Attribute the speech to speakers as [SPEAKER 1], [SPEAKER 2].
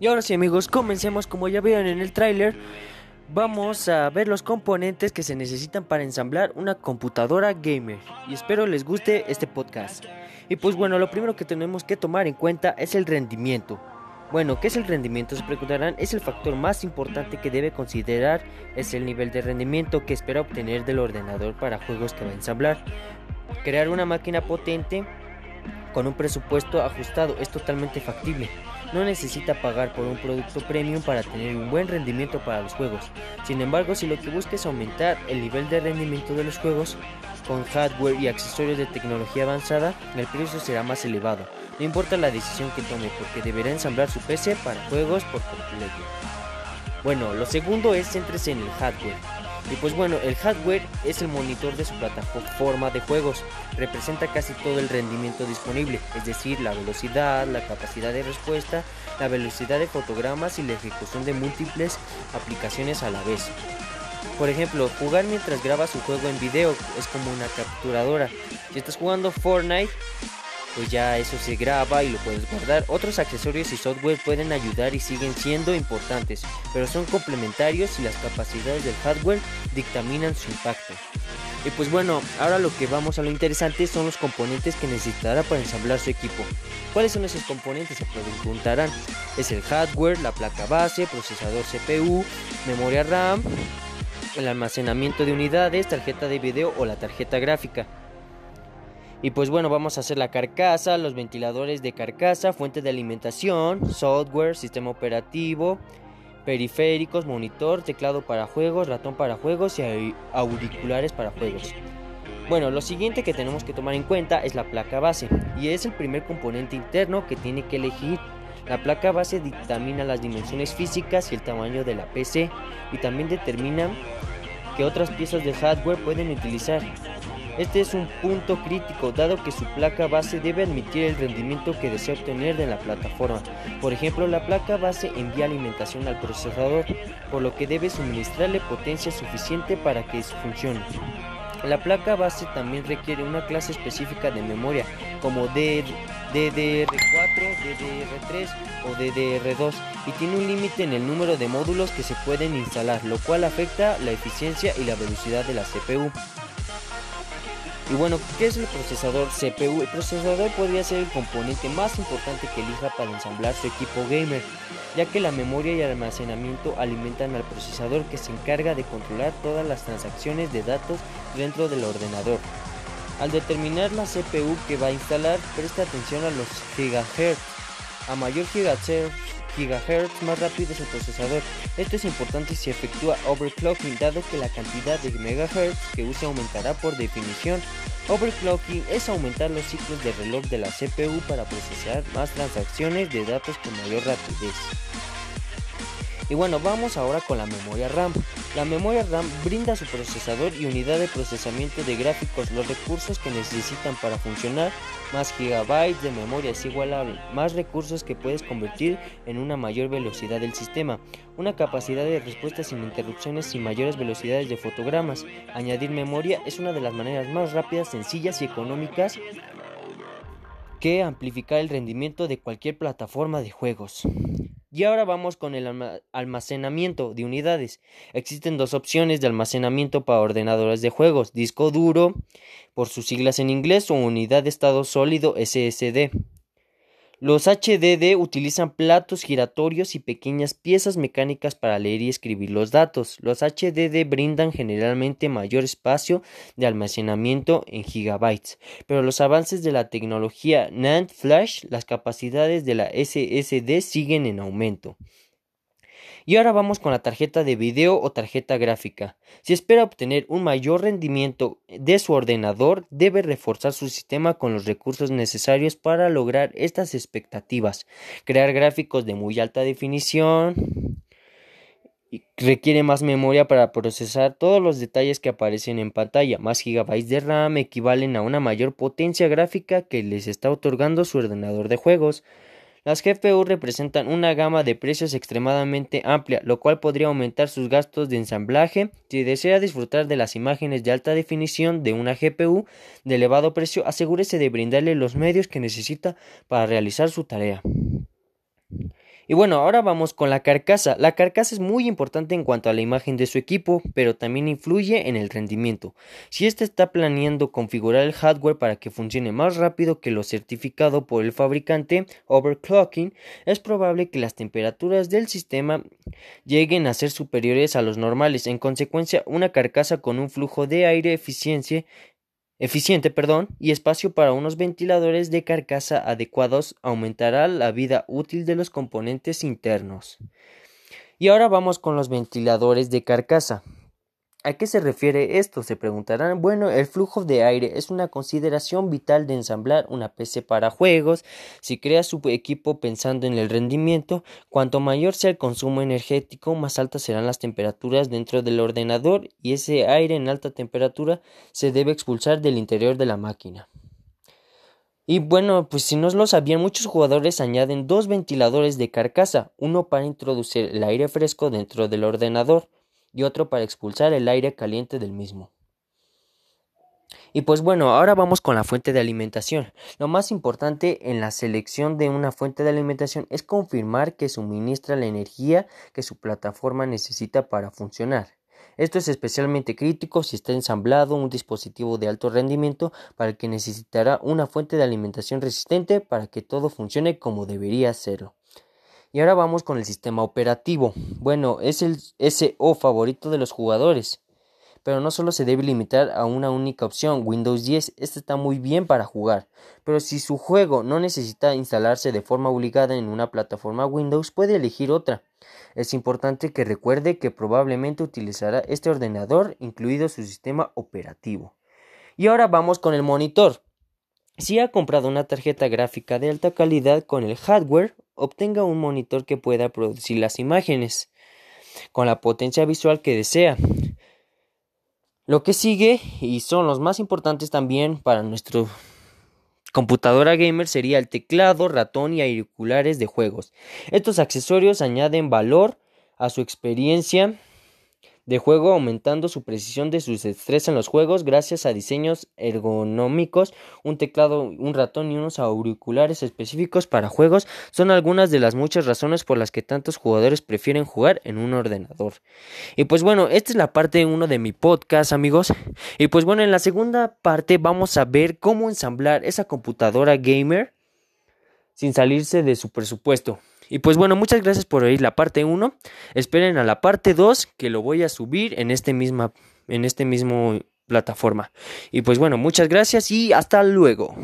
[SPEAKER 1] Y ahora sí amigos, comencemos como ya vieron en el tráiler. Vamos a ver los componentes que se necesitan para ensamblar una computadora gamer. Y espero les guste este podcast. Y pues bueno, lo primero que tenemos que tomar en cuenta es el rendimiento. Bueno, ¿qué es el rendimiento? Se preguntarán, es el factor más importante que debe considerar, es el nivel de rendimiento que espera obtener del ordenador para juegos que va a ensamblar. Crear una máquina potente con un presupuesto ajustado es totalmente factible. No necesita pagar por un producto premium para tener un buen rendimiento para los juegos. Sin embargo, si lo que busca es aumentar el nivel de rendimiento de los juegos con hardware y accesorios de tecnología avanzada, el precio será más elevado. No importa la decisión que tome porque deberá ensamblar su PC para juegos por completo. Bueno, lo segundo es centrarse en el hardware. Y pues bueno, el hardware es el monitor de su plataforma de juegos. Representa casi todo el rendimiento disponible, es decir, la velocidad, la capacidad de respuesta, la velocidad de fotogramas y la ejecución de múltiples aplicaciones a la vez. Por ejemplo, jugar mientras grabas su juego en video es como una capturadora. Si estás jugando Fortnite, pues ya eso se graba y lo puedes guardar. Otros accesorios y software pueden ayudar y siguen siendo importantes, pero son complementarios y las capacidades del hardware dictaminan su impacto. Y pues bueno, ahora lo que vamos a lo interesante son los componentes que necesitará para ensamblar su equipo. ¿Cuáles son esos componentes? Se preguntarán. Es el hardware, la placa base, procesador CPU, memoria RAM, el almacenamiento de unidades, tarjeta de video o la tarjeta gráfica. Y pues bueno, vamos a hacer la carcasa, los ventiladores de carcasa, fuente de alimentación, software, sistema operativo, periféricos, monitor, teclado para juegos, ratón para juegos y auriculares para juegos. Bueno, lo siguiente que tenemos que tomar en cuenta es la placa base y es el primer componente interno que tiene que elegir. La placa base dictamina las dimensiones físicas y el tamaño de la PC y también determina qué otras piezas de hardware pueden utilizar. Este es un punto crítico dado que su placa base debe admitir el rendimiento que desea obtener de la plataforma. Por ejemplo, la placa base envía alimentación al procesador, por lo que debe suministrarle potencia suficiente para que funcione. La placa base también requiere una clase específica de memoria, como DDR4, DDR3 o DDR2, y tiene un límite en el número de módulos que se pueden instalar, lo cual afecta la eficiencia y la velocidad de la CPU. Y bueno, ¿qué es el procesador CPU? El procesador podría ser el componente más importante que elija para ensamblar su equipo gamer, ya que la memoria y el almacenamiento alimentan al procesador que se encarga de controlar todas las transacciones de datos dentro del ordenador. Al determinar la CPU que va a instalar, presta atención a los gigahertz. A mayor gigahertz GHz más rápido es el procesador. Esto es importante si efectúa overclocking, dado que la cantidad de megahertz que use aumentará por definición. Overclocking es aumentar los ciclos de reloj de la CPU para procesar más transacciones de datos con mayor rapidez. Y bueno, vamos ahora con la memoria RAM. La memoria RAM brinda a su procesador y unidad de procesamiento de gráficos los recursos que necesitan para funcionar. Más gigabytes de memoria es igual a más recursos que puedes convertir en una mayor velocidad del sistema. Una capacidad de respuesta sin interrupciones y mayores velocidades de fotogramas. Añadir memoria es una de las maneras más rápidas, sencillas y económicas que amplificar el rendimiento de cualquier plataforma de juegos. Y ahora vamos con el almacenamiento de unidades. Existen dos opciones de almacenamiento para ordenadores de juegos, disco duro, por sus siglas en inglés, o unidad de estado sólido SSD. Los HDD utilizan platos giratorios y pequeñas piezas mecánicas para leer y escribir los datos. Los HDD brindan generalmente mayor espacio de almacenamiento en gigabytes, pero los avances de la tecnología NAND Flash, las capacidades de la SSD siguen en aumento. Y ahora vamos con la tarjeta de video o tarjeta gráfica. Si espera obtener un mayor rendimiento de su ordenador, debe reforzar su sistema con los recursos necesarios para lograr estas expectativas. Crear gráficos de muy alta definición, requiere más memoria para procesar todos los detalles que aparecen en pantalla. Más gigabytes de RAM equivalen a una mayor potencia gráfica que les está otorgando su ordenador de juegos. Las GPU representan una gama de precios extremadamente amplia, lo cual podría aumentar sus gastos de ensamblaje. Si desea disfrutar de las imágenes de alta definición de una GPU de elevado precio, asegúrese de brindarle los medios que necesita para realizar su tarea. Y bueno, ahora vamos con la carcasa. La carcasa es muy importante en cuanto a la imagen de su equipo, pero también influye en el rendimiento. Si éste está planeando configurar el hardware para que funcione más rápido que lo certificado por el fabricante, overclocking, es probable que las temperaturas del sistema lleguen a ser superiores a los normales. En consecuencia, una carcasa con un flujo de aire eficiente eficiente perdón, y espacio para unos ventiladores de carcasa adecuados aumentará la vida útil de los componentes internos. Y ahora vamos con los ventiladores de carcasa. ¿A qué se refiere esto? Se preguntarán. Bueno, el flujo de aire es una consideración vital de ensamblar una PC para juegos. Si crea su equipo pensando en el rendimiento, cuanto mayor sea el consumo energético, más altas serán las temperaturas dentro del ordenador y ese aire en alta temperatura se debe expulsar del interior de la máquina. Y bueno, pues si no lo sabían, muchos jugadores añaden dos ventiladores de carcasa, uno para introducir el aire fresco dentro del ordenador y otro para expulsar el aire caliente del mismo. Y pues bueno, ahora vamos con la fuente de alimentación. Lo más importante en la selección de una fuente de alimentación es confirmar que suministra la energía que su plataforma necesita para funcionar. Esto es especialmente crítico si está ensamblado un dispositivo de alto rendimiento para el que necesitará una fuente de alimentación resistente para que todo funcione como debería serlo. Y ahora vamos con el sistema operativo. Bueno, es el SO favorito de los jugadores. Pero no solo se debe limitar a una única opción, Windows 10, este está muy bien para jugar. Pero si su juego no necesita instalarse de forma obligada en una plataforma Windows, puede elegir otra. Es importante que recuerde que probablemente utilizará este ordenador, incluido su sistema operativo. Y ahora vamos con el monitor. Si ha comprado una tarjeta gráfica de alta calidad con el hardware, obtenga un monitor que pueda producir las imágenes con la potencia visual que desea. Lo que sigue, y son los más importantes también para nuestro computadora gamer, sería el teclado, ratón y auriculares de juegos. Estos accesorios añaden valor a su experiencia de juego aumentando su precisión de sus estrés en los juegos gracias a diseños ergonómicos, un teclado, un ratón y unos auriculares específicos para juegos son algunas de las muchas razones por las que tantos jugadores prefieren jugar en un ordenador. Y pues bueno, esta es la parte 1 de mi podcast amigos. Y pues bueno, en la segunda parte vamos a ver cómo ensamblar esa computadora gamer sin salirse de su presupuesto. Y pues bueno, muchas gracias por oír la parte 1. Esperen a la parte 2 que lo voy a subir en este misma en este mismo plataforma. Y pues bueno, muchas gracias y hasta luego.